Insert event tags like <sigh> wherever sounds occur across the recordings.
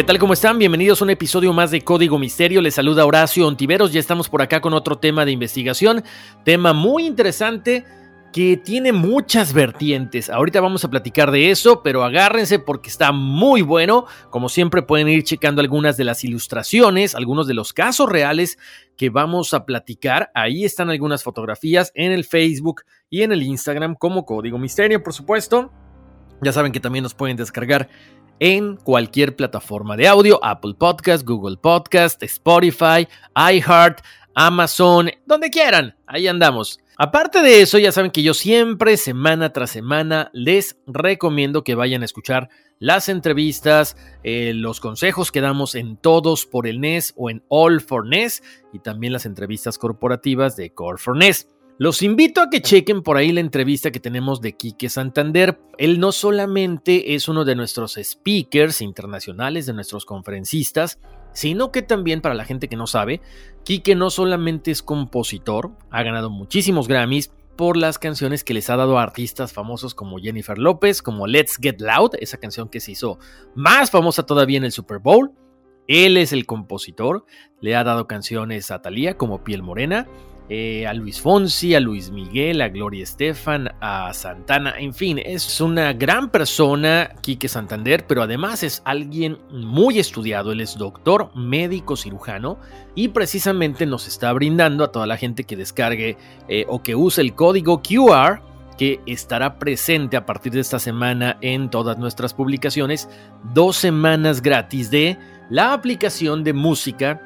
¿Qué tal? ¿Cómo están? Bienvenidos a un episodio más de Código Misterio. Les saluda Horacio Ontiveros. Ya estamos por acá con otro tema de investigación. Tema muy interesante que tiene muchas vertientes. Ahorita vamos a platicar de eso, pero agárrense porque está muy bueno. Como siempre pueden ir checando algunas de las ilustraciones, algunos de los casos reales que vamos a platicar. Ahí están algunas fotografías en el Facebook y en el Instagram como Código Misterio, por supuesto. Ya saben que también nos pueden descargar en cualquier plataforma de audio, Apple Podcast, Google Podcast, Spotify, iHeart, Amazon, donde quieran, ahí andamos. Aparte de eso, ya saben que yo siempre, semana tras semana, les recomiendo que vayan a escuchar las entrevistas, eh, los consejos que damos en Todos por el NES o en All for NES y también las entrevistas corporativas de Core for NES. Los invito a que chequen por ahí la entrevista que tenemos de Quique Santander. Él no solamente es uno de nuestros speakers internacionales, de nuestros conferencistas, sino que también para la gente que no sabe, Quique no solamente es compositor, ha ganado muchísimos Grammys por las canciones que les ha dado a artistas famosos como Jennifer López, como Let's Get Loud, esa canción que se hizo más famosa todavía en el Super Bowl. Él es el compositor, le ha dado canciones a Thalía como Piel Morena, eh, a Luis Fonsi, a Luis Miguel, a Gloria Estefan, a Santana, en fin, es una gran persona, Quique Santander, pero además es alguien muy estudiado, él es doctor, médico, cirujano, y precisamente nos está brindando a toda la gente que descargue eh, o que use el código QR que estará presente a partir de esta semana en todas nuestras publicaciones, dos semanas gratis de la aplicación de música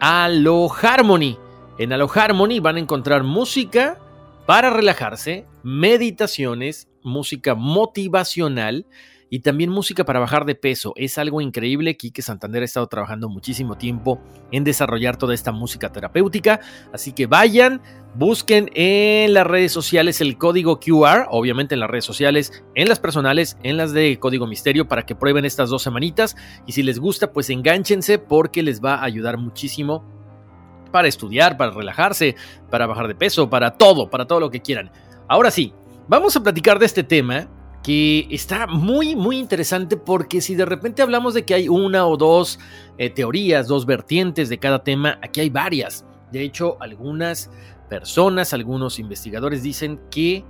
Alo Harmony. En Harmony van a encontrar música para relajarse, meditaciones, música motivacional y también música para bajar de peso. Es algo increíble. Quique Santander ha estado trabajando muchísimo tiempo en desarrollar toda esta música terapéutica. Así que vayan, busquen en las redes sociales el código QR, obviamente en las redes sociales, en las personales, en las de Código Misterio, para que prueben estas dos semanitas. Y si les gusta, pues enganchense porque les va a ayudar muchísimo para estudiar, para relajarse, para bajar de peso, para todo, para todo lo que quieran. Ahora sí, vamos a platicar de este tema que está muy, muy interesante porque si de repente hablamos de que hay una o dos eh, teorías, dos vertientes de cada tema, aquí hay varias. De hecho, algunas personas, algunos investigadores dicen que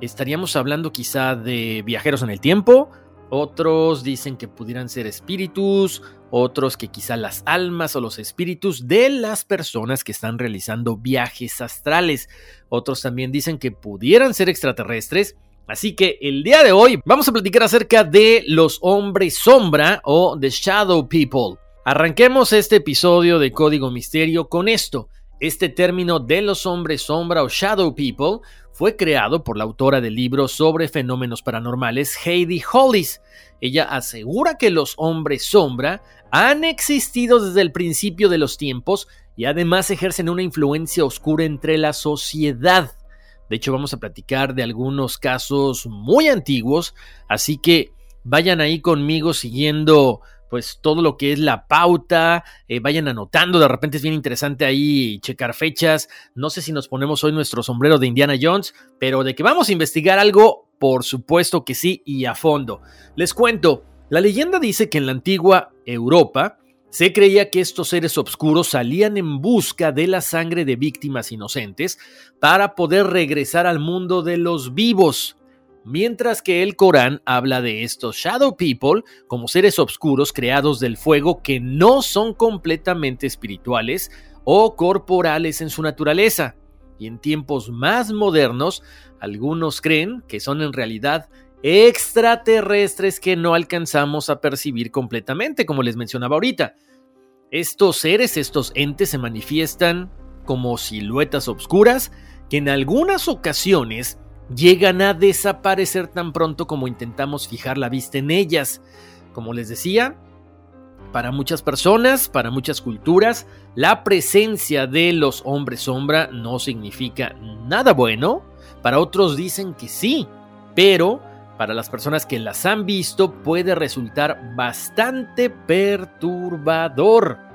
estaríamos hablando quizá de viajeros en el tiempo, otros dicen que pudieran ser espíritus, otros que quizá las almas o los espíritus de las personas que están realizando viajes astrales. Otros también dicen que pudieran ser extraterrestres. Así que el día de hoy vamos a platicar acerca de los hombres sombra o The Shadow People. Arranquemos este episodio de Código Misterio con esto. Este término de los hombres sombra o Shadow People fue creado por la autora del libro sobre fenómenos paranormales, Heidi Hollis. Ella asegura que los hombres sombra han existido desde el principio de los tiempos y además ejercen una influencia oscura entre la sociedad. De hecho, vamos a platicar de algunos casos muy antiguos, así que vayan ahí conmigo siguiendo pues todo lo que es la pauta, eh, vayan anotando, de repente es bien interesante ahí checar fechas, no sé si nos ponemos hoy nuestro sombrero de Indiana Jones, pero de que vamos a investigar algo, por supuesto que sí y a fondo. Les cuento, la leyenda dice que en la antigua Europa, se creía que estos seres oscuros salían en busca de la sangre de víctimas inocentes para poder regresar al mundo de los vivos, mientras que el Corán habla de estos Shadow People como seres oscuros creados del fuego que no son completamente espirituales o corporales en su naturaleza. Y en tiempos más modernos, algunos creen que son en realidad extraterrestres que no alcanzamos a percibir completamente, como les mencionaba ahorita. Estos seres, estos entes se manifiestan como siluetas oscuras que en algunas ocasiones llegan a desaparecer tan pronto como intentamos fijar la vista en ellas. Como les decía, para muchas personas, para muchas culturas, la presencia de los hombres sombra no significa nada bueno. Para otros dicen que sí, pero para las personas que las han visto puede resultar bastante perturbador.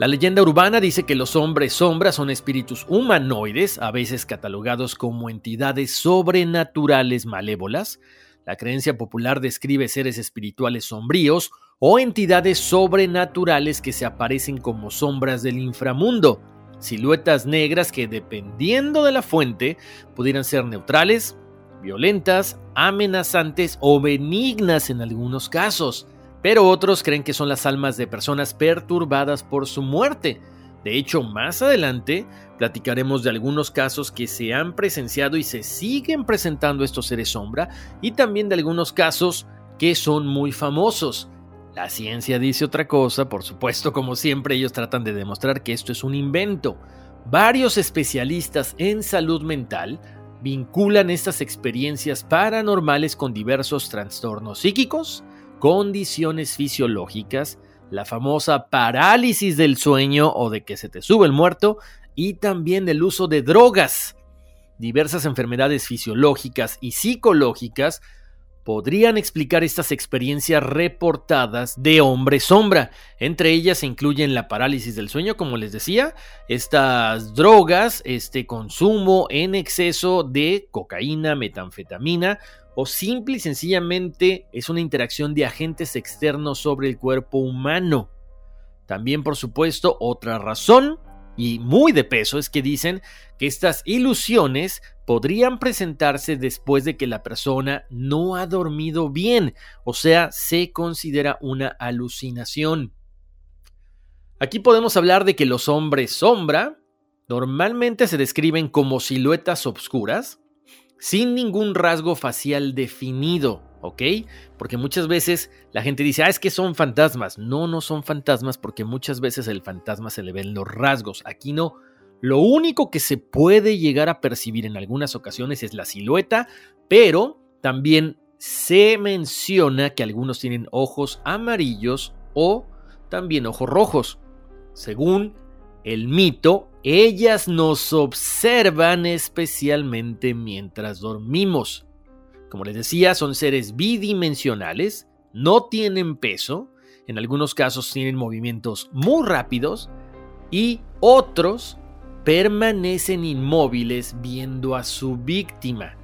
La leyenda urbana dice que los hombres sombras son espíritus humanoides, a veces catalogados como entidades sobrenaturales malévolas. La creencia popular describe seres espirituales sombríos o entidades sobrenaturales que se aparecen como sombras del inframundo, siluetas negras que dependiendo de la fuente pudieran ser neutrales, violentas, amenazantes o benignas en algunos casos, pero otros creen que son las almas de personas perturbadas por su muerte. De hecho, más adelante platicaremos de algunos casos que se han presenciado y se siguen presentando estos seres sombra y también de algunos casos que son muy famosos. La ciencia dice otra cosa, por supuesto, como siempre ellos tratan de demostrar que esto es un invento. Varios especialistas en salud mental vinculan estas experiencias paranormales con diversos trastornos psíquicos, condiciones fisiológicas, la famosa parálisis del sueño o de que se te sube el muerto, y también el uso de drogas. Diversas enfermedades fisiológicas y psicológicas podrían explicar estas experiencias reportadas de hombre sombra. Entre ellas se incluyen la parálisis del sueño, como les decía, estas drogas, este consumo en exceso de cocaína, metanfetamina o simple y sencillamente es una interacción de agentes externos sobre el cuerpo humano. También, por supuesto, otra razón y muy de peso es que dicen que estas ilusiones podrían presentarse después de que la persona no ha dormido bien, o sea, se considera una alucinación. Aquí podemos hablar de que los hombres sombra normalmente se describen como siluetas obscuras, sin ningún rasgo facial definido. ¿Ok? Porque muchas veces la gente dice, ah, es que son fantasmas. No, no son fantasmas porque muchas veces el fantasma se le ven los rasgos. Aquí no. Lo único que se puede llegar a percibir en algunas ocasiones es la silueta, pero también se menciona que algunos tienen ojos amarillos o también ojos rojos. Según el mito, ellas nos observan especialmente mientras dormimos. Como les decía, son seres bidimensionales, no tienen peso, en algunos casos tienen movimientos muy rápidos y otros permanecen inmóviles viendo a su víctima.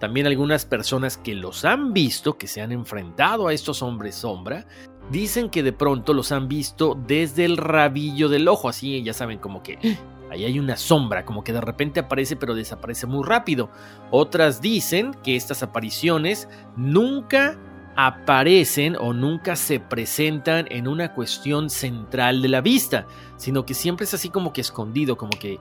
También algunas personas que los han visto, que se han enfrentado a estos hombres sombra, dicen que de pronto los han visto desde el rabillo del ojo, así ya saben como que <gasps> Ahí hay una sombra, como que de repente aparece pero desaparece muy rápido. Otras dicen que estas apariciones nunca aparecen o nunca se presentan en una cuestión central de la vista, sino que siempre es así como que escondido, como que eh,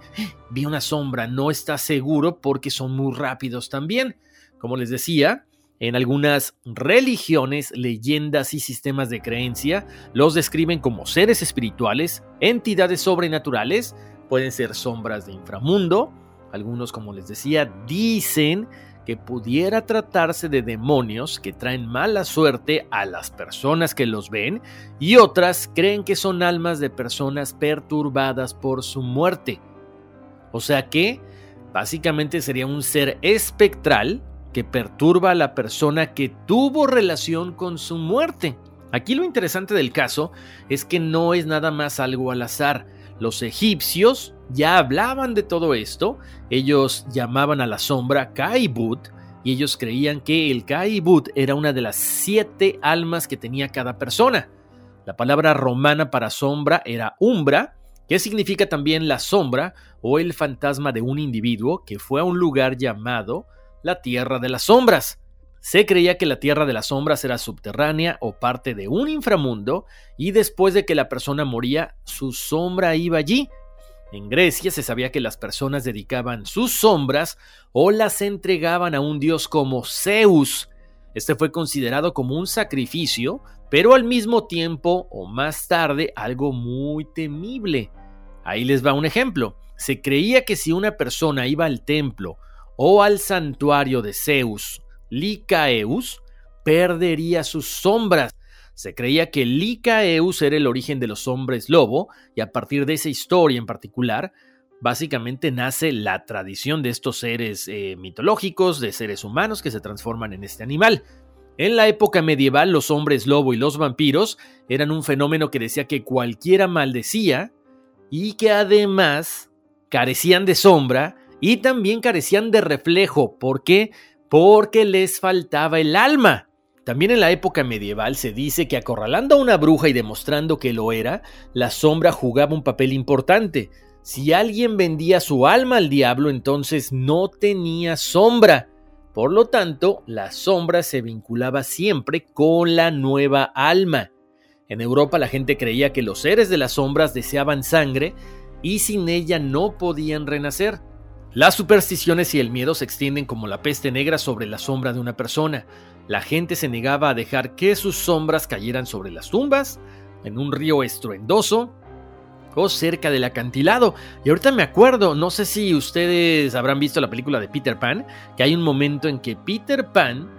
vi una sombra, no está seguro porque son muy rápidos también. Como les decía, en algunas religiones, leyendas y sistemas de creencia los describen como seres espirituales, entidades sobrenaturales, pueden ser sombras de inframundo. Algunos, como les decía, dicen que pudiera tratarse de demonios que traen mala suerte a las personas que los ven y otras creen que son almas de personas perturbadas por su muerte. O sea que Básicamente sería un ser espectral que perturba a la persona que tuvo relación con su muerte. Aquí lo interesante del caso es que no es nada más algo al azar. Los egipcios ya hablaban de todo esto, ellos llamaban a la sombra Kaibut y ellos creían que el Kaibut era una de las siete almas que tenía cada persona. La palabra romana para sombra era umbra, que significa también la sombra o el fantasma de un individuo que fue a un lugar llamado la Tierra de las Sombras. Se creía que la Tierra de las Sombras era subterránea o parte de un inframundo y después de que la persona moría, su sombra iba allí. En Grecia se sabía que las personas dedicaban sus sombras o las entregaban a un dios como Zeus. Este fue considerado como un sacrificio, pero al mismo tiempo o más tarde algo muy temible. Ahí les va un ejemplo. Se creía que si una persona iba al templo o al santuario de Zeus, Licaeus, perdería sus sombras. Se creía que Licaeus era el origen de los hombres lobo, y a partir de esa historia en particular, básicamente nace la tradición de estos seres eh, mitológicos, de seres humanos que se transforman en este animal. En la época medieval, los hombres lobo y los vampiros eran un fenómeno que decía que cualquiera maldecía y que además carecían de sombra y también carecían de reflejo. ¿Por qué? Porque les faltaba el alma. También en la época medieval se dice que acorralando a una bruja y demostrando que lo era, la sombra jugaba un papel importante. Si alguien vendía su alma al diablo, entonces no tenía sombra. Por lo tanto, la sombra se vinculaba siempre con la nueva alma. En Europa la gente creía que los seres de las sombras deseaban sangre y sin ella no podían renacer. Las supersticiones y el miedo se extienden como la peste negra sobre la sombra de una persona. La gente se negaba a dejar que sus sombras cayeran sobre las tumbas, en un río estruendoso o cerca del acantilado. Y ahorita me acuerdo, no sé si ustedes habrán visto la película de Peter Pan, que hay un momento en que Peter Pan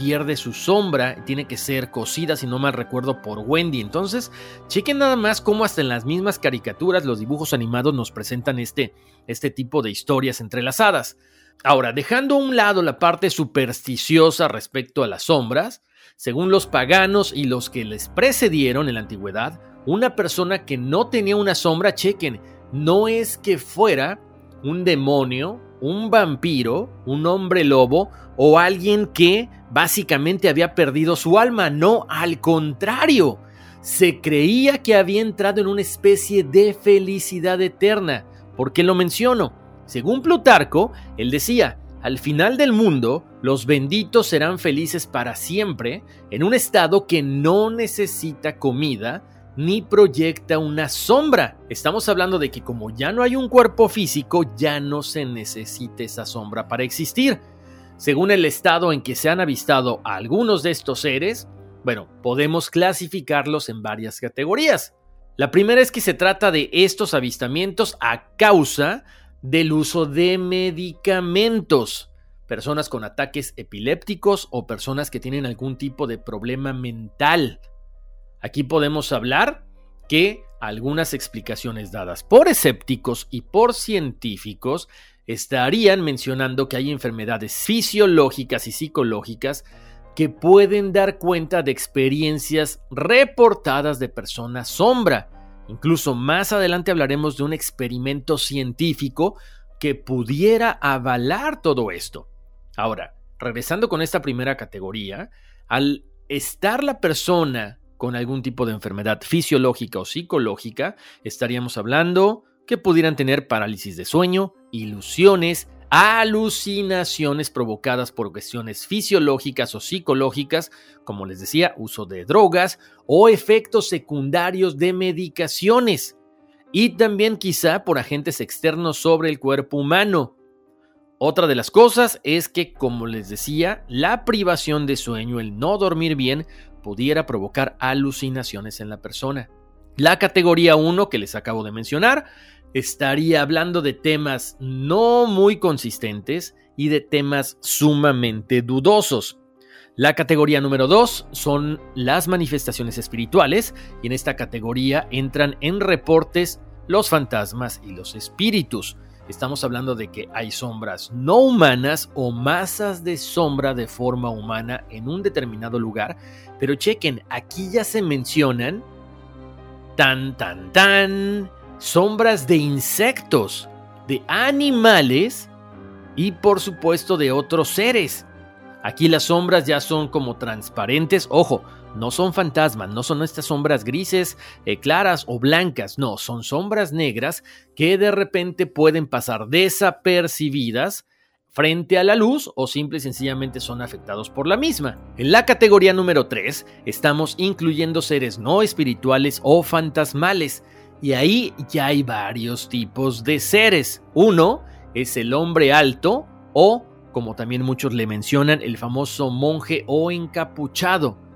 pierde su sombra tiene que ser cosida, si no mal recuerdo, por Wendy. Entonces, chequen nada más cómo hasta en las mismas caricaturas los dibujos animados nos presentan este, este tipo de historias entrelazadas. Ahora, dejando a un lado la parte supersticiosa respecto a las sombras, según los paganos y los que les precedieron en la antigüedad, una persona que no tenía una sombra, chequen, no es que fuera un demonio, un vampiro, un hombre lobo o alguien que básicamente había perdido su alma. No, al contrario, se creía que había entrado en una especie de felicidad eterna. ¿Por qué lo menciono? Según Plutarco, él decía, al final del mundo, los benditos serán felices para siempre en un estado que no necesita comida, ni proyecta una sombra. Estamos hablando de que como ya no hay un cuerpo físico, ya no se necesita esa sombra para existir. Según el estado en que se han avistado algunos de estos seres, bueno, podemos clasificarlos en varias categorías. La primera es que se trata de estos avistamientos a causa del uso de medicamentos. Personas con ataques epilépticos o personas que tienen algún tipo de problema mental. Aquí podemos hablar que algunas explicaciones dadas por escépticos y por científicos estarían mencionando que hay enfermedades fisiológicas y psicológicas que pueden dar cuenta de experiencias reportadas de personas sombra. Incluso más adelante hablaremos de un experimento científico que pudiera avalar todo esto. Ahora, regresando con esta primera categoría, al estar la persona con algún tipo de enfermedad fisiológica o psicológica, estaríamos hablando que pudieran tener parálisis de sueño, ilusiones, alucinaciones provocadas por cuestiones fisiológicas o psicológicas, como les decía, uso de drogas o efectos secundarios de medicaciones, y también quizá por agentes externos sobre el cuerpo humano. Otra de las cosas es que, como les decía, la privación de sueño, el no dormir bien, pudiera provocar alucinaciones en la persona. La categoría 1 que les acabo de mencionar estaría hablando de temas no muy consistentes y de temas sumamente dudosos. La categoría número 2 son las manifestaciones espirituales y en esta categoría entran en reportes los fantasmas y los espíritus. Estamos hablando de que hay sombras no humanas o masas de sombra de forma humana en un determinado lugar. Pero chequen, aquí ya se mencionan tan, tan, tan, sombras de insectos, de animales y por supuesto de otros seres. Aquí las sombras ya son como transparentes, ojo, no son fantasmas, no son estas sombras grises, eh, claras o blancas, no, son sombras negras que de repente pueden pasar desapercibidas frente a la luz o simple y sencillamente son afectados por la misma. En la categoría número 3 estamos incluyendo seres no espirituales o fantasmales y ahí ya hay varios tipos de seres. Uno es el hombre alto o, como también muchos le mencionan, el famoso monje o encapuchado.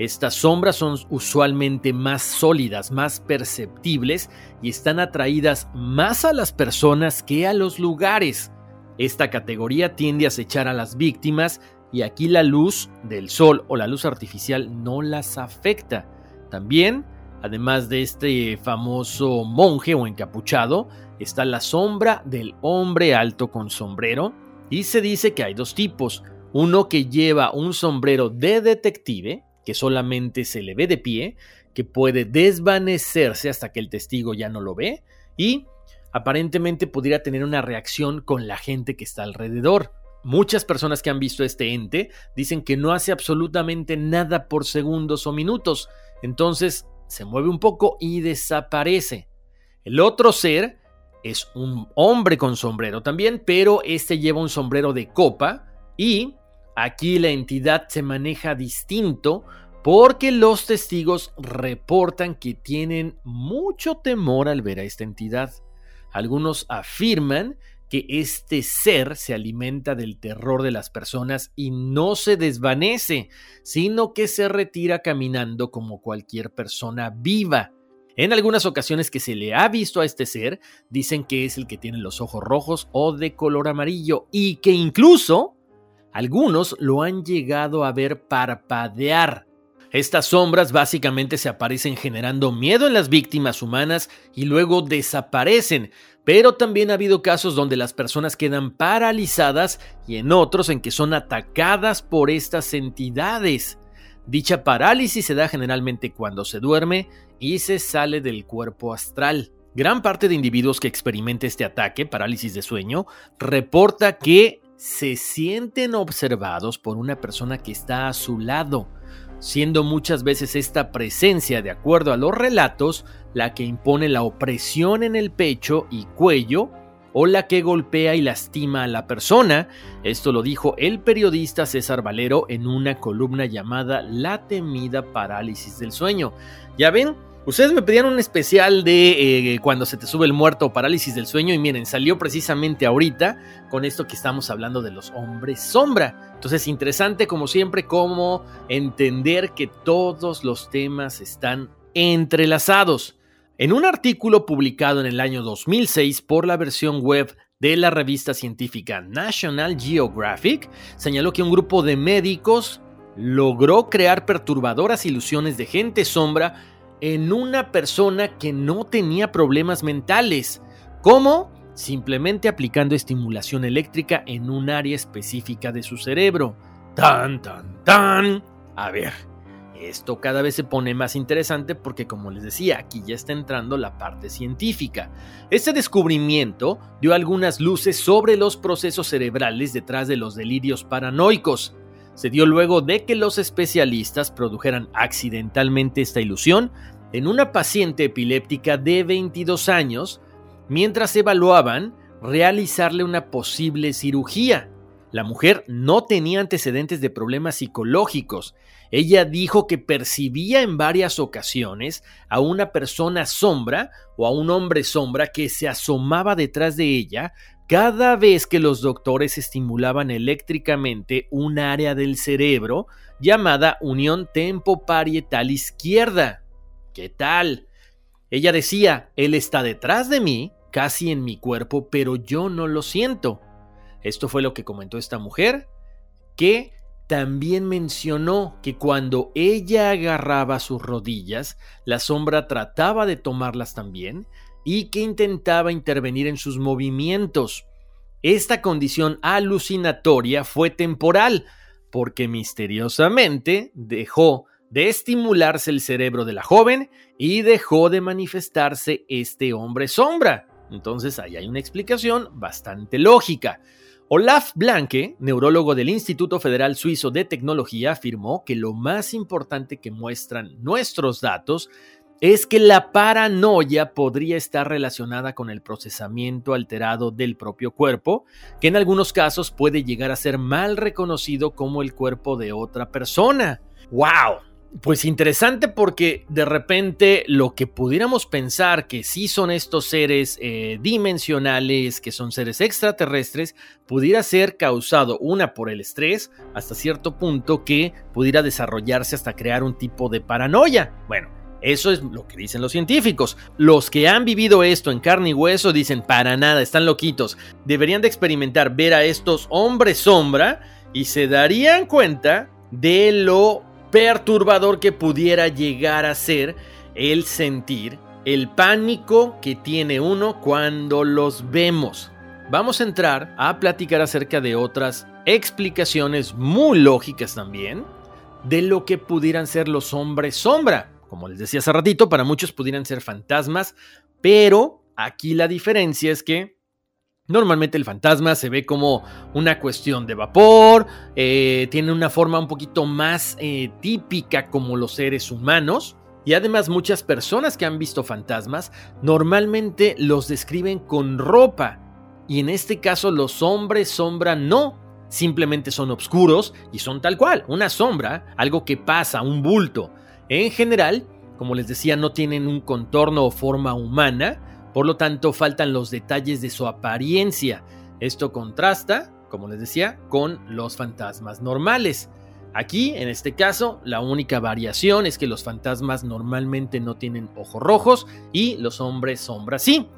Estas sombras son usualmente más sólidas, más perceptibles y están atraídas más a las personas que a los lugares. Esta categoría tiende a acechar a las víctimas y aquí la luz del sol o la luz artificial no las afecta. También, además de este famoso monje o encapuchado, está la sombra del hombre alto con sombrero y se dice que hay dos tipos. Uno que lleva un sombrero de detective, que solamente se le ve de pie, que puede desvanecerse hasta que el testigo ya no lo ve y aparentemente podría tener una reacción con la gente que está alrededor. Muchas personas que han visto este ente dicen que no hace absolutamente nada por segundos o minutos, entonces se mueve un poco y desaparece. El otro ser es un hombre con sombrero también, pero este lleva un sombrero de copa y Aquí la entidad se maneja distinto porque los testigos reportan que tienen mucho temor al ver a esta entidad. Algunos afirman que este ser se alimenta del terror de las personas y no se desvanece, sino que se retira caminando como cualquier persona viva. En algunas ocasiones que se le ha visto a este ser, dicen que es el que tiene los ojos rojos o de color amarillo y que incluso algunos lo han llegado a ver parpadear. Estas sombras básicamente se aparecen generando miedo en las víctimas humanas y luego desaparecen, pero también ha habido casos donde las personas quedan paralizadas y en otros en que son atacadas por estas entidades. Dicha parálisis se da generalmente cuando se duerme y se sale del cuerpo astral. Gran parte de individuos que experimenta este ataque, parálisis de sueño, reporta que se sienten observados por una persona que está a su lado, siendo muchas veces esta presencia, de acuerdo a los relatos, la que impone la opresión en el pecho y cuello o la que golpea y lastima a la persona. Esto lo dijo el periodista César Valero en una columna llamada La temida parálisis del sueño. Ya ven, Ustedes me pedían un especial de eh, cuando se te sube el muerto o parálisis del sueño y miren, salió precisamente ahorita con esto que estamos hablando de los hombres sombra. Entonces, interesante como siempre cómo entender que todos los temas están entrelazados. En un artículo publicado en el año 2006 por la versión web de la revista científica National Geographic, señaló que un grupo de médicos logró crear perturbadoras ilusiones de gente sombra en una persona que no tenía problemas mentales. ¿Cómo? Simplemente aplicando estimulación eléctrica en un área específica de su cerebro. Tan, tan, tan. A ver, esto cada vez se pone más interesante porque como les decía, aquí ya está entrando la parte científica. Este descubrimiento dio algunas luces sobre los procesos cerebrales detrás de los delirios paranoicos se dio luego de que los especialistas produjeran accidentalmente esta ilusión en una paciente epiléptica de 22 años mientras evaluaban realizarle una posible cirugía. La mujer no tenía antecedentes de problemas psicológicos. Ella dijo que percibía en varias ocasiones a una persona sombra o a un hombre sombra que se asomaba detrás de ella cada vez que los doctores estimulaban eléctricamente un área del cerebro llamada unión tempoparietal izquierda. ¿Qué tal? Ella decía, él está detrás de mí, casi en mi cuerpo, pero yo no lo siento. Esto fue lo que comentó esta mujer, que también mencionó que cuando ella agarraba sus rodillas, la sombra trataba de tomarlas también y que intentaba intervenir en sus movimientos. Esta condición alucinatoria fue temporal, porque misteriosamente dejó de estimularse el cerebro de la joven y dejó de manifestarse este hombre sombra. Entonces ahí hay una explicación bastante lógica. Olaf Blanke, neurólogo del Instituto Federal Suizo de Tecnología, afirmó que lo más importante que muestran nuestros datos es que la paranoia podría estar relacionada con el procesamiento alterado del propio cuerpo, que en algunos casos puede llegar a ser mal reconocido como el cuerpo de otra persona. ¡Wow! Pues interesante porque de repente lo que pudiéramos pensar que sí son estos seres eh, dimensionales, que son seres extraterrestres, pudiera ser causado una por el estrés hasta cierto punto que pudiera desarrollarse hasta crear un tipo de paranoia. Bueno, eso es lo que dicen los científicos. Los que han vivido esto en carne y hueso dicen para nada, están loquitos. Deberían de experimentar ver a estos hombres sombra y se darían cuenta de lo perturbador que pudiera llegar a ser el sentir el pánico que tiene uno cuando los vemos. Vamos a entrar a platicar acerca de otras explicaciones muy lógicas también de lo que pudieran ser los hombres sombra. Como les decía hace ratito, para muchos pudieran ser fantasmas, pero aquí la diferencia es que Normalmente el fantasma se ve como una cuestión de vapor, eh, tiene una forma un poquito más eh, típica como los seres humanos. Y además muchas personas que han visto fantasmas normalmente los describen con ropa. Y en este caso los hombres sombra no. Simplemente son oscuros y son tal cual, una sombra, algo que pasa, un bulto. En general, como les decía, no tienen un contorno o forma humana, por lo tanto, faltan los detalles de su apariencia. Esto contrasta, como les decía, con los fantasmas normales. Aquí, en este caso, la única variación es que los fantasmas normalmente no tienen ojos rojos y los hombres sombras sí.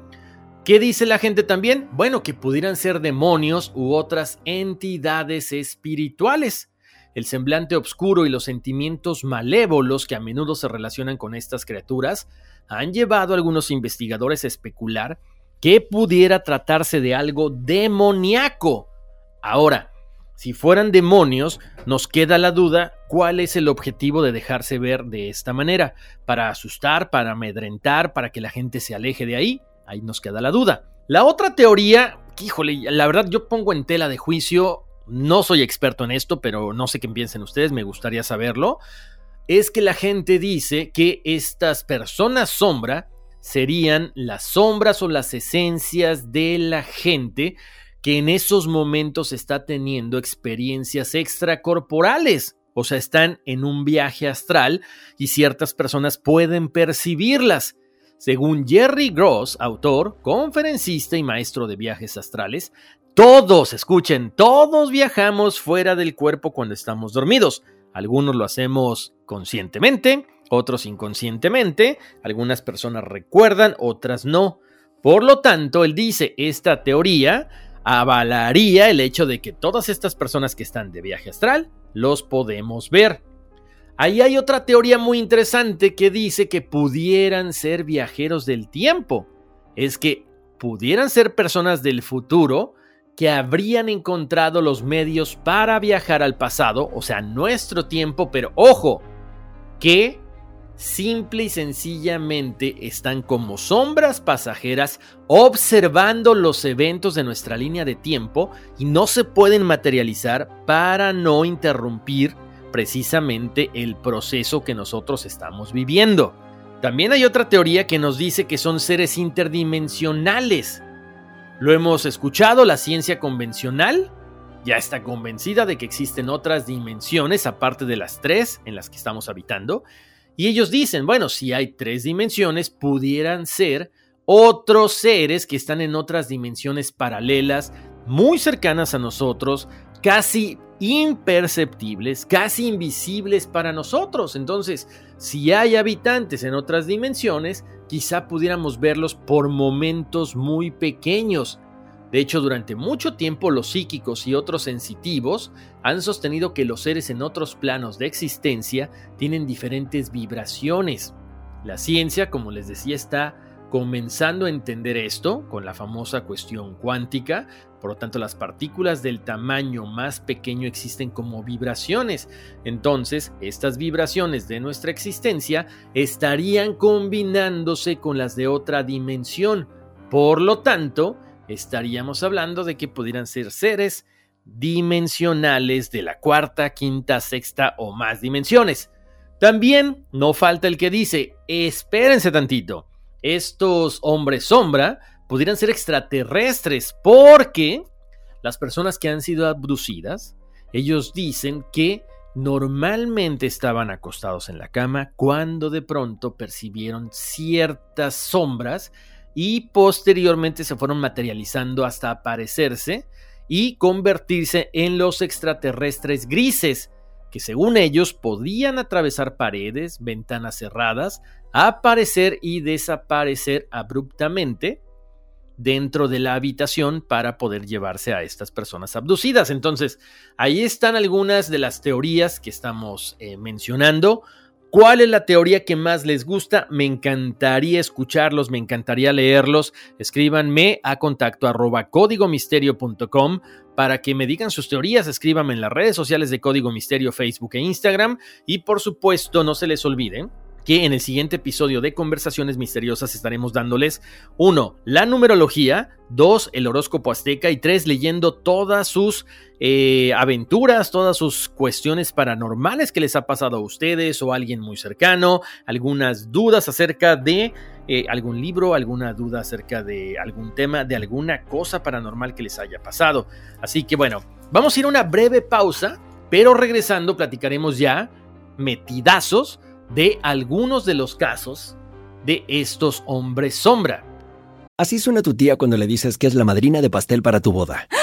¿Qué dice la gente también? Bueno, que pudieran ser demonios u otras entidades espirituales. El semblante oscuro y los sentimientos malévolos que a menudo se relacionan con estas criaturas han llevado a algunos investigadores a especular que pudiera tratarse de algo demoníaco. Ahora, si fueran demonios, nos queda la duda cuál es el objetivo de dejarse ver de esta manera. ¿Para asustar, para amedrentar, para que la gente se aleje de ahí? Ahí nos queda la duda. La otra teoría, híjole, la verdad yo pongo en tela de juicio, no soy experto en esto, pero no sé qué piensen ustedes, me gustaría saberlo es que la gente dice que estas personas sombra serían las sombras o las esencias de la gente que en esos momentos está teniendo experiencias extracorporales. O sea, están en un viaje astral y ciertas personas pueden percibirlas. Según Jerry Gross, autor, conferencista y maestro de viajes astrales, todos, escuchen, todos viajamos fuera del cuerpo cuando estamos dormidos. Algunos lo hacemos conscientemente, otros inconscientemente, algunas personas recuerdan, otras no. Por lo tanto, él dice, esta teoría avalaría el hecho de que todas estas personas que están de viaje astral los podemos ver. Ahí hay otra teoría muy interesante que dice que pudieran ser viajeros del tiempo. Es que pudieran ser personas del futuro que habrían encontrado los medios para viajar al pasado, o sea, nuestro tiempo, pero ojo, que simple y sencillamente están como sombras pasajeras observando los eventos de nuestra línea de tiempo y no se pueden materializar para no interrumpir precisamente el proceso que nosotros estamos viviendo. También hay otra teoría que nos dice que son seres interdimensionales, lo hemos escuchado, la ciencia convencional ya está convencida de que existen otras dimensiones aparte de las tres en las que estamos habitando. Y ellos dicen, bueno, si hay tres dimensiones, pudieran ser otros seres que están en otras dimensiones paralelas, muy cercanas a nosotros, casi imperceptibles, casi invisibles para nosotros. Entonces, si hay habitantes en otras dimensiones, quizá pudiéramos verlos por momentos muy pequeños. De hecho, durante mucho tiempo los psíquicos y otros sensitivos han sostenido que los seres en otros planos de existencia tienen diferentes vibraciones. La ciencia, como les decía, está comenzando a entender esto con la famosa cuestión cuántica. Por lo tanto, las partículas del tamaño más pequeño existen como vibraciones. Entonces, estas vibraciones de nuestra existencia estarían combinándose con las de otra dimensión. Por lo tanto, estaríamos hablando de que pudieran ser seres dimensionales de la cuarta, quinta, sexta o más dimensiones. También no falta el que dice, espérense tantito, estos hombres sombra pudieran ser extraterrestres porque las personas que han sido abducidas, ellos dicen que normalmente estaban acostados en la cama cuando de pronto percibieron ciertas sombras y posteriormente se fueron materializando hasta aparecerse y convertirse en los extraterrestres grises, que según ellos podían atravesar paredes, ventanas cerradas, aparecer y desaparecer abruptamente dentro de la habitación para poder llevarse a estas personas abducidas. Entonces, ahí están algunas de las teorías que estamos eh, mencionando. ¿Cuál es la teoría que más les gusta? Me encantaría escucharlos, me encantaría leerlos. Escríbanme a contacto arroba códigomisterio.com para que me digan sus teorías. Escríbanme en las redes sociales de Código Misterio, Facebook e Instagram. Y por supuesto, no se les olvide que en el siguiente episodio de Conversaciones Misteriosas estaremos dándoles 1. La numerología, 2. El horóscopo azteca y 3. Leyendo todas sus eh, aventuras, todas sus cuestiones paranormales que les ha pasado a ustedes o a alguien muy cercano, algunas dudas acerca de eh, algún libro, alguna duda acerca de algún tema, de alguna cosa paranormal que les haya pasado. Así que bueno, vamos a ir a una breve pausa, pero regresando platicaremos ya metidazos de algunos de los casos de estos hombres sombra. Así suena tu tía cuando le dices que es la madrina de pastel para tu boda. <laughs>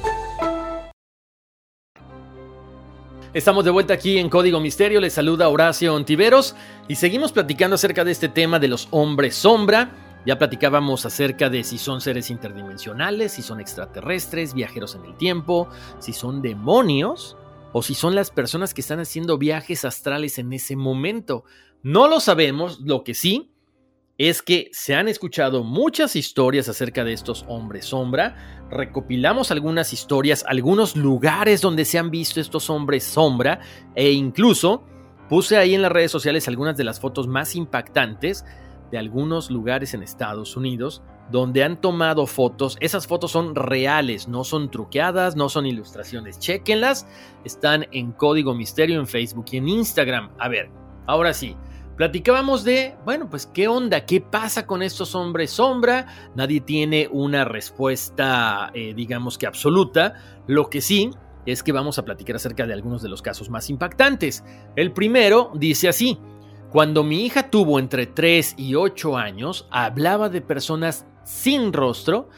Estamos de vuelta aquí en Código Misterio, les saluda Horacio Ontiveros y seguimos platicando acerca de este tema de los hombres sombra. Ya platicábamos acerca de si son seres interdimensionales, si son extraterrestres, viajeros en el tiempo, si son demonios o si son las personas que están haciendo viajes astrales en ese momento. No lo sabemos, lo que sí es que se han escuchado muchas historias acerca de estos hombres sombra. Recopilamos algunas historias, algunos lugares donde se han visto estos hombres sombra e incluso puse ahí en las redes sociales algunas de las fotos más impactantes de algunos lugares en Estados Unidos donde han tomado fotos. Esas fotos son reales, no son truqueadas, no son ilustraciones. Chequenlas, están en Código Misterio en Facebook y en Instagram. A ver, ahora sí. Platicábamos de, bueno, pues qué onda, qué pasa con estos hombres sombra. Nadie tiene una respuesta, eh, digamos que absoluta. Lo que sí es que vamos a platicar acerca de algunos de los casos más impactantes. El primero dice así. Cuando mi hija tuvo entre 3 y 8 años, hablaba de personas sin rostro,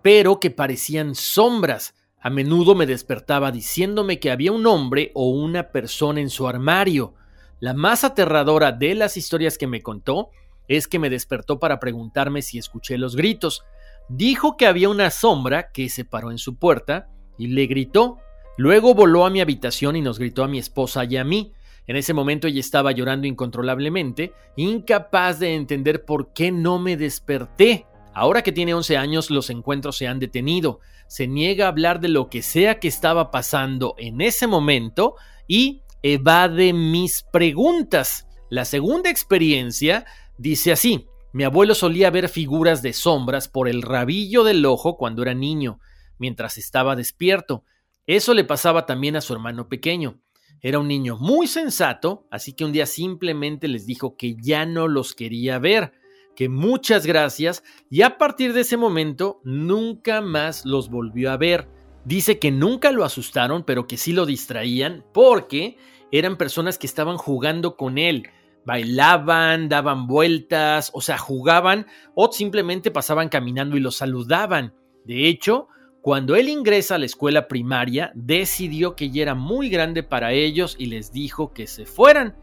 pero que parecían sombras. A menudo me despertaba diciéndome que había un hombre o una persona en su armario. La más aterradora de las historias que me contó es que me despertó para preguntarme si escuché los gritos. Dijo que había una sombra que se paró en su puerta y le gritó. Luego voló a mi habitación y nos gritó a mi esposa y a mí. En ese momento ella estaba llorando incontrolablemente, incapaz de entender por qué no me desperté. Ahora que tiene 11 años, los encuentros se han detenido. Se niega a hablar de lo que sea que estaba pasando en ese momento y evade mis preguntas. La segunda experiencia dice así, mi abuelo solía ver figuras de sombras por el rabillo del ojo cuando era niño, mientras estaba despierto. Eso le pasaba también a su hermano pequeño. Era un niño muy sensato, así que un día simplemente les dijo que ya no los quería ver, que muchas gracias, y a partir de ese momento nunca más los volvió a ver. Dice que nunca lo asustaron, pero que sí lo distraían porque eran personas que estaban jugando con él. Bailaban, daban vueltas, o sea, jugaban o simplemente pasaban caminando y lo saludaban. De hecho, Cuando él ingresa a la escuela primaria, decidió que ya era muy grande para ellos y les dijo que se fueran.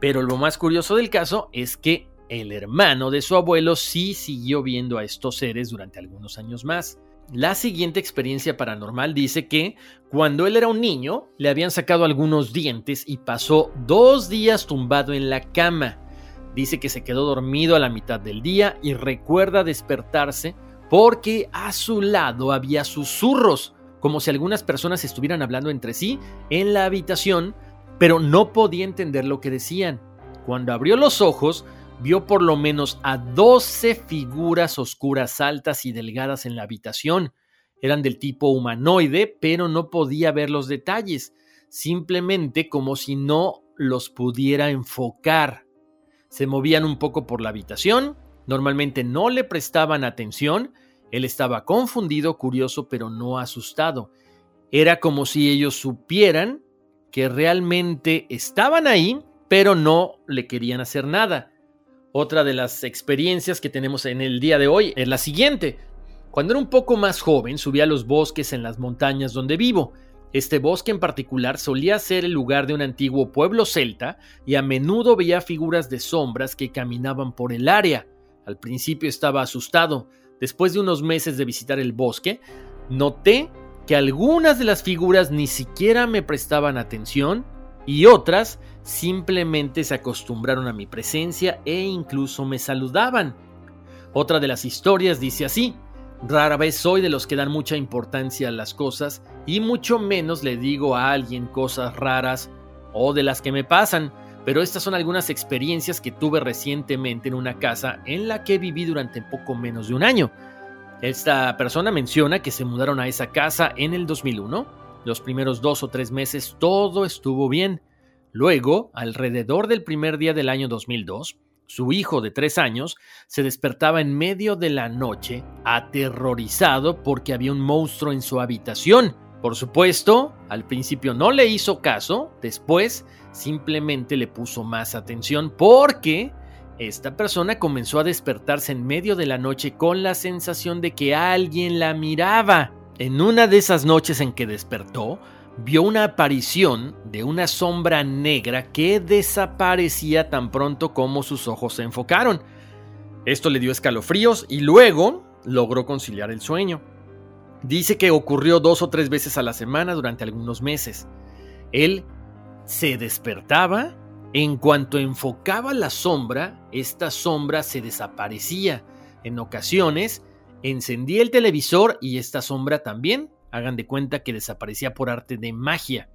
Pero lo más curioso del caso es que el hermano de su abuelo sí siguió viendo a estos seres durante algunos años más. La siguiente experiencia paranormal dice que cuando él era un niño le habían sacado algunos dientes y pasó dos días tumbado en la cama. Dice que se quedó dormido a la mitad del día y recuerda despertarse porque a su lado había susurros, como si algunas personas estuvieran hablando entre sí en la habitación, pero no podía entender lo que decían. Cuando abrió los ojos, vio por lo menos a 12 figuras oscuras altas y delgadas en la habitación. Eran del tipo humanoide, pero no podía ver los detalles, simplemente como si no los pudiera enfocar. Se movían un poco por la habitación, Normalmente no le prestaban atención, él estaba confundido, curioso, pero no asustado. Era como si ellos supieran que realmente estaban ahí, pero no le querían hacer nada. Otra de las experiencias que tenemos en el día de hoy es la siguiente. Cuando era un poco más joven, subía a los bosques en las montañas donde vivo. Este bosque en particular solía ser el lugar de un antiguo pueblo celta y a menudo veía figuras de sombras que caminaban por el área. Al principio estaba asustado. Después de unos meses de visitar el bosque, noté que algunas de las figuras ni siquiera me prestaban atención y otras simplemente se acostumbraron a mi presencia e incluso me saludaban. Otra de las historias dice así, rara vez soy de los que dan mucha importancia a las cosas y mucho menos le digo a alguien cosas raras o de las que me pasan pero estas son algunas experiencias que tuve recientemente en una casa en la que viví durante poco menos de un año. Esta persona menciona que se mudaron a esa casa en el 2001. Los primeros dos o tres meses todo estuvo bien. Luego, alrededor del primer día del año 2002, su hijo de tres años se despertaba en medio de la noche, aterrorizado porque había un monstruo en su habitación. Por supuesto, al principio no le hizo caso, después simplemente le puso más atención porque esta persona comenzó a despertarse en medio de la noche con la sensación de que alguien la miraba. En una de esas noches en que despertó, vio una aparición de una sombra negra que desaparecía tan pronto como sus ojos se enfocaron. Esto le dio escalofríos y luego logró conciliar el sueño. Dice que ocurrió dos o tres veces a la semana durante algunos meses. Él se despertaba, en cuanto enfocaba la sombra, esta sombra se desaparecía. En ocasiones, encendía el televisor y esta sombra también, hagan de cuenta que desaparecía por arte de magia.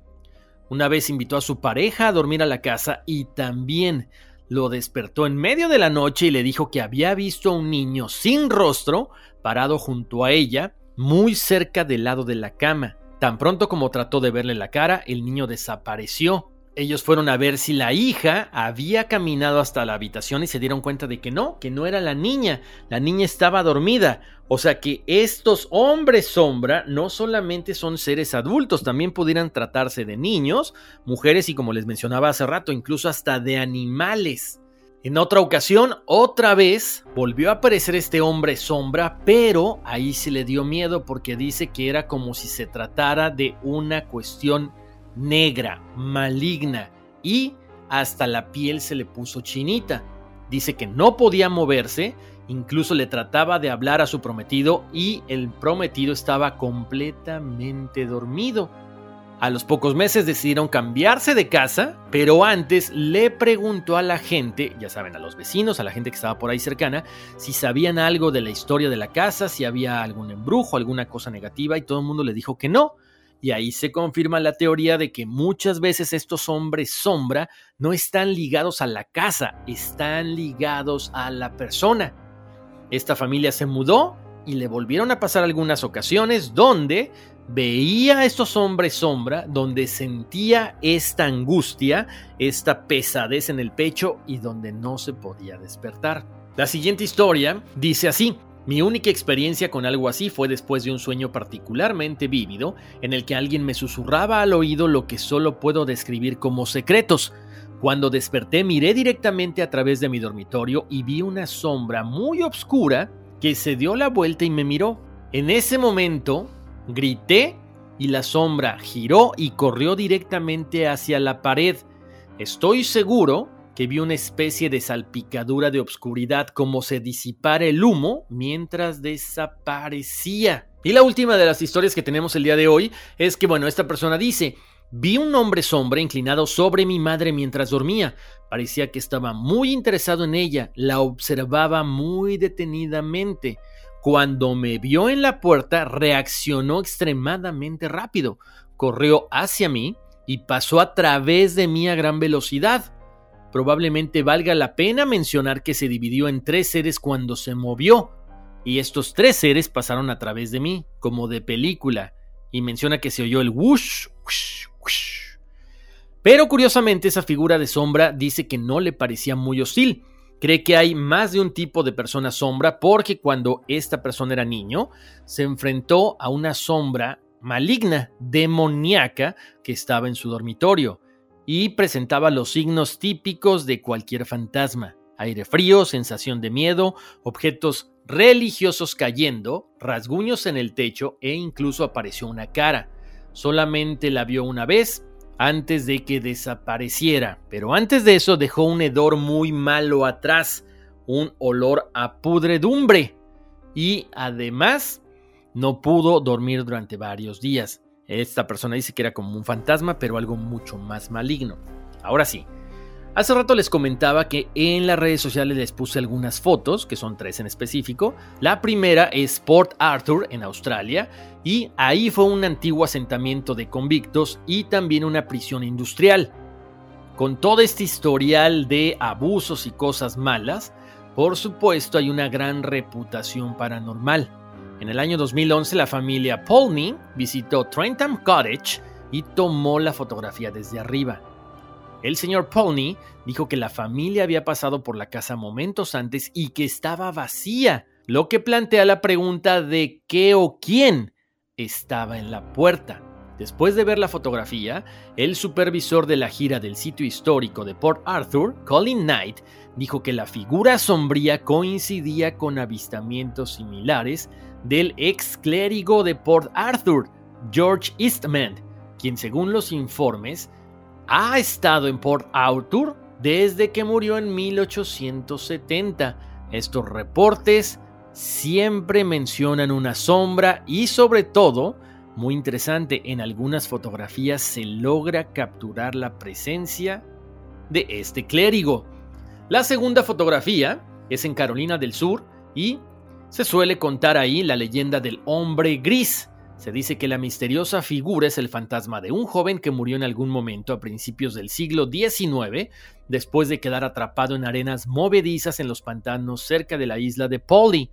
Una vez invitó a su pareja a dormir a la casa y también lo despertó en medio de la noche y le dijo que había visto a un niño sin rostro parado junto a ella, muy cerca del lado de la cama. Tan pronto como trató de verle la cara, el niño desapareció. Ellos fueron a ver si la hija había caminado hasta la habitación y se dieron cuenta de que no, que no era la niña. La niña estaba dormida. O sea que estos hombres sombra no solamente son seres adultos, también pudieran tratarse de niños, mujeres y como les mencionaba hace rato, incluso hasta de animales. En otra ocasión, otra vez, volvió a aparecer este hombre sombra, pero ahí se le dio miedo porque dice que era como si se tratara de una cuestión negra, maligna, y hasta la piel se le puso chinita. Dice que no podía moverse, incluso le trataba de hablar a su prometido y el prometido estaba completamente dormido. A los pocos meses decidieron cambiarse de casa, pero antes le preguntó a la gente, ya saben, a los vecinos, a la gente que estaba por ahí cercana, si sabían algo de la historia de la casa, si había algún embrujo, alguna cosa negativa, y todo el mundo le dijo que no. Y ahí se confirma la teoría de que muchas veces estos hombres sombra no están ligados a la casa, están ligados a la persona. Esta familia se mudó y le volvieron a pasar algunas ocasiones donde veía a estos hombres sombra, donde sentía esta angustia, esta pesadez en el pecho y donde no se podía despertar. La siguiente historia dice así. Mi única experiencia con algo así fue después de un sueño particularmente vívido en el que alguien me susurraba al oído lo que solo puedo describir como secretos. Cuando desperté miré directamente a través de mi dormitorio y vi una sombra muy oscura que se dio la vuelta y me miró. En ese momento Grité y la sombra giró y corrió directamente hacia la pared. Estoy seguro que vi una especie de salpicadura de obscuridad como se disipara el humo mientras desaparecía. Y la última de las historias que tenemos el día de hoy es que, bueno, esta persona dice, vi un hombre sombra inclinado sobre mi madre mientras dormía. Parecía que estaba muy interesado en ella, la observaba muy detenidamente. Cuando me vio en la puerta, reaccionó extremadamente rápido, corrió hacia mí y pasó a través de mí a gran velocidad. Probablemente valga la pena mencionar que se dividió en tres seres cuando se movió, y estos tres seres pasaron a través de mí, como de película, y menciona que se oyó el whoosh, whoosh, whoosh. Pero curiosamente esa figura de sombra dice que no le parecía muy hostil. Cree que hay más de un tipo de persona sombra porque cuando esta persona era niño se enfrentó a una sombra maligna, demoníaca, que estaba en su dormitorio y presentaba los signos típicos de cualquier fantasma. Aire frío, sensación de miedo, objetos religiosos cayendo, rasguños en el techo e incluso apareció una cara. Solamente la vio una vez antes de que desapareciera, pero antes de eso dejó un hedor muy malo atrás, un olor a pudredumbre y además no pudo dormir durante varios días. Esta persona dice que era como un fantasma, pero algo mucho más maligno. Ahora sí, hace rato les comentaba que en las redes sociales les puse algunas fotos, que son tres en específico. La primera es Port Arthur, en Australia, y ahí fue un antiguo asentamiento de convictos y también una prisión industrial. Con todo este historial de abusos y cosas malas, por supuesto hay una gran reputación paranormal. En el año 2011 la familia Polney visitó Trentham Cottage y tomó la fotografía desde arriba. El señor Polney dijo que la familia había pasado por la casa momentos antes y que estaba vacía, lo que plantea la pregunta de qué o quién estaba en la puerta. Después de ver la fotografía, el supervisor de la gira del sitio histórico de Port Arthur, Colin Knight, dijo que la figura sombría coincidía con avistamientos similares del ex clérigo de Port Arthur, George Eastman, quien según los informes ha estado en Port Arthur desde que murió en 1870. Estos reportes siempre mencionan una sombra y sobre todo, muy interesante, en algunas fotografías se logra capturar la presencia de este clérigo. La segunda fotografía es en Carolina del Sur y se suele contar ahí la leyenda del hombre gris. Se dice que la misteriosa figura es el fantasma de un joven que murió en algún momento a principios del siglo XIX, después de quedar atrapado en arenas movedizas en los pantanos cerca de la isla de Polly.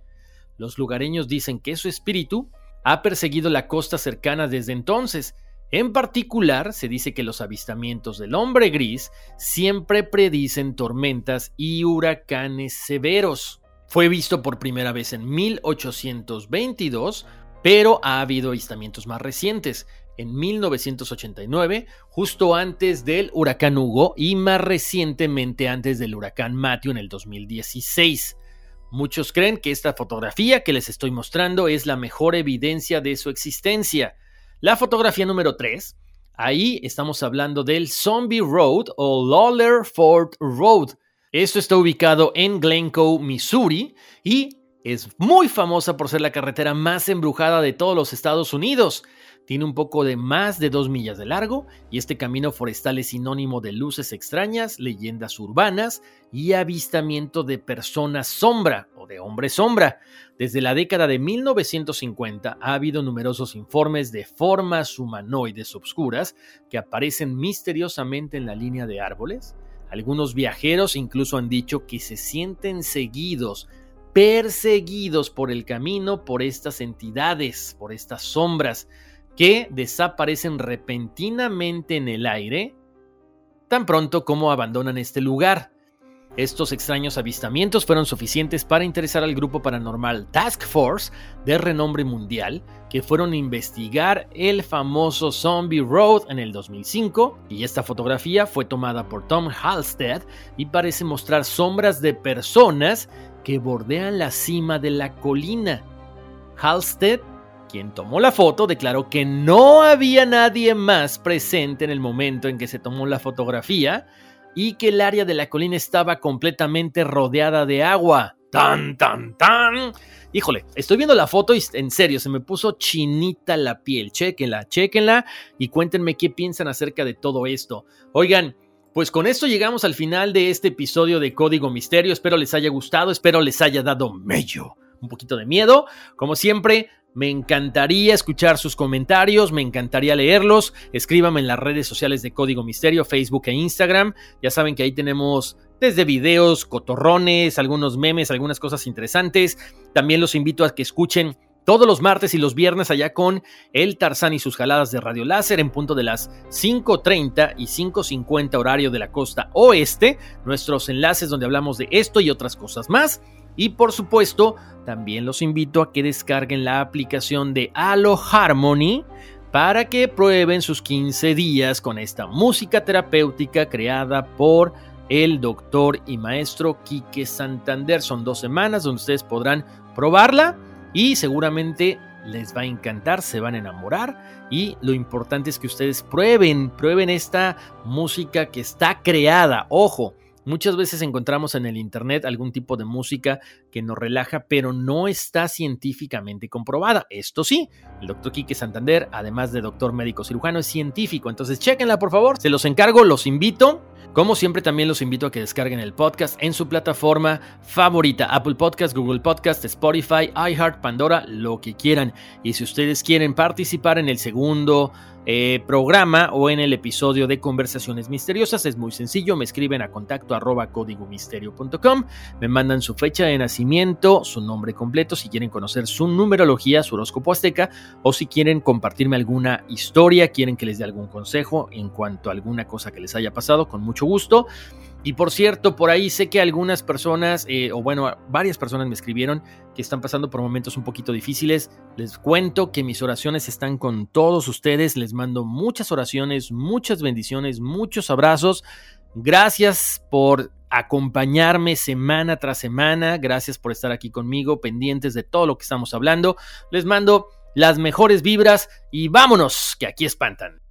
Los lugareños dicen que su espíritu ha perseguido la costa cercana desde entonces. En particular, se dice que los avistamientos del hombre gris siempre predicen tormentas y huracanes severos. Fue visto por primera vez en 1822, pero ha habido avistamientos más recientes, en 1989, justo antes del huracán Hugo y más recientemente antes del huracán Matthew en el 2016. Muchos creen que esta fotografía que les estoy mostrando es la mejor evidencia de su existencia. La fotografía número 3, ahí estamos hablando del Zombie Road o Lawler Ford Road, esto está ubicado en Glencoe, Missouri, y es muy famosa por ser la carretera más embrujada de todos los Estados Unidos. Tiene un poco de más de dos millas de largo y este camino forestal es sinónimo de luces extrañas, leyendas urbanas y avistamiento de personas sombra o de hombre sombra. Desde la década de 1950 ha habido numerosos informes de formas humanoides obscuras que aparecen misteriosamente en la línea de árboles, algunos viajeros incluso han dicho que se sienten seguidos, perseguidos por el camino por estas entidades, por estas sombras, que desaparecen repentinamente en el aire tan pronto como abandonan este lugar. Estos extraños avistamientos fueron suficientes para interesar al grupo paranormal Task Force de renombre mundial, que fueron a investigar el famoso Zombie Road en el 2005, y esta fotografía fue tomada por Tom Halstead y parece mostrar sombras de personas que bordean la cima de la colina. Halstead quien tomó la foto, declaró que no había nadie más presente en el momento en que se tomó la fotografía y que el área de la colina estaba completamente rodeada de agua. ¡Tan, tan, tan! Híjole, estoy viendo la foto y en serio, se me puso chinita la piel. Chequenla, chequenla y cuéntenme qué piensan acerca de todo esto. Oigan, pues con esto llegamos al final de este episodio de Código Misterio. Espero les haya gustado, espero les haya dado mello, un poquito de miedo. Como siempre, me encantaría escuchar sus comentarios, me encantaría leerlos. Escríbame en las redes sociales de Código Misterio, Facebook e Instagram. Ya saben que ahí tenemos desde videos, cotorrones, algunos memes, algunas cosas interesantes. También los invito a que escuchen todos los martes y los viernes allá con el Tarzán y sus jaladas de radio láser en punto de las 5.30 y 5.50 horario de la costa oeste, nuestros enlaces donde hablamos de esto y otras cosas más. Y por supuesto, también los invito a que descarguen la aplicación de Halo Harmony para que prueben sus 15 días con esta música terapéutica creada por el doctor y maestro Quique Santander. Son dos semanas donde ustedes podrán probarla y seguramente les va a encantar, se van a enamorar y lo importante es que ustedes prueben, prueben esta música que está creada, ojo, Muchas veces encontramos en el Internet algún tipo de música que nos relaja, pero no está científicamente comprobada. Esto sí, el doctor Quique Santander, además de doctor médico cirujano, es científico. Entonces, chéquenla por favor. Se los encargo, los invito. Como siempre, también los invito a que descarguen el podcast en su plataforma favorita: Apple Podcast, Google Podcast, Spotify, iHeart, Pandora, lo que quieran. Y si ustedes quieren participar en el segundo eh, programa o en el episodio de Conversaciones Misteriosas. Es muy sencillo, me escriben a contacto arroba códigomisterio.com, me mandan su fecha de nacimiento, su nombre completo, si quieren conocer su numerología, su horóscopo azteca, o si quieren compartirme alguna historia, quieren que les dé algún consejo en cuanto a alguna cosa que les haya pasado, con mucho gusto. Y por cierto, por ahí sé que algunas personas, eh, o bueno, varias personas me escribieron que están pasando por momentos un poquito difíciles. Les cuento que mis oraciones están con todos ustedes. Les mando muchas oraciones, muchas bendiciones, muchos abrazos. Gracias por acompañarme semana tras semana. Gracias por estar aquí conmigo, pendientes de todo lo que estamos hablando. Les mando las mejores vibras y vámonos, que aquí espantan.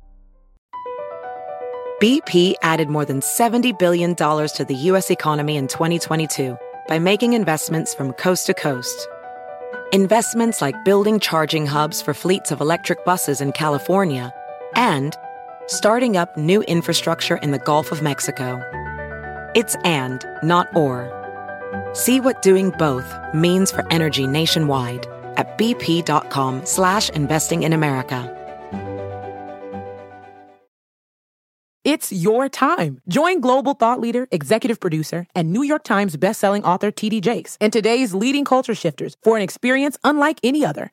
BP added more than $70 billion to the U.S. economy in 2022 by making investments from coast to coast. Investments like building charging hubs for fleets of electric buses in California and starting up new infrastructure in the Gulf of Mexico. It's and, not or. See what doing both means for energy nationwide at bp.com slash investing in America. It's your time. Join global thought leader, executive producer, and New York Times bestselling author TD Jakes and today's leading culture shifters for an experience unlike any other.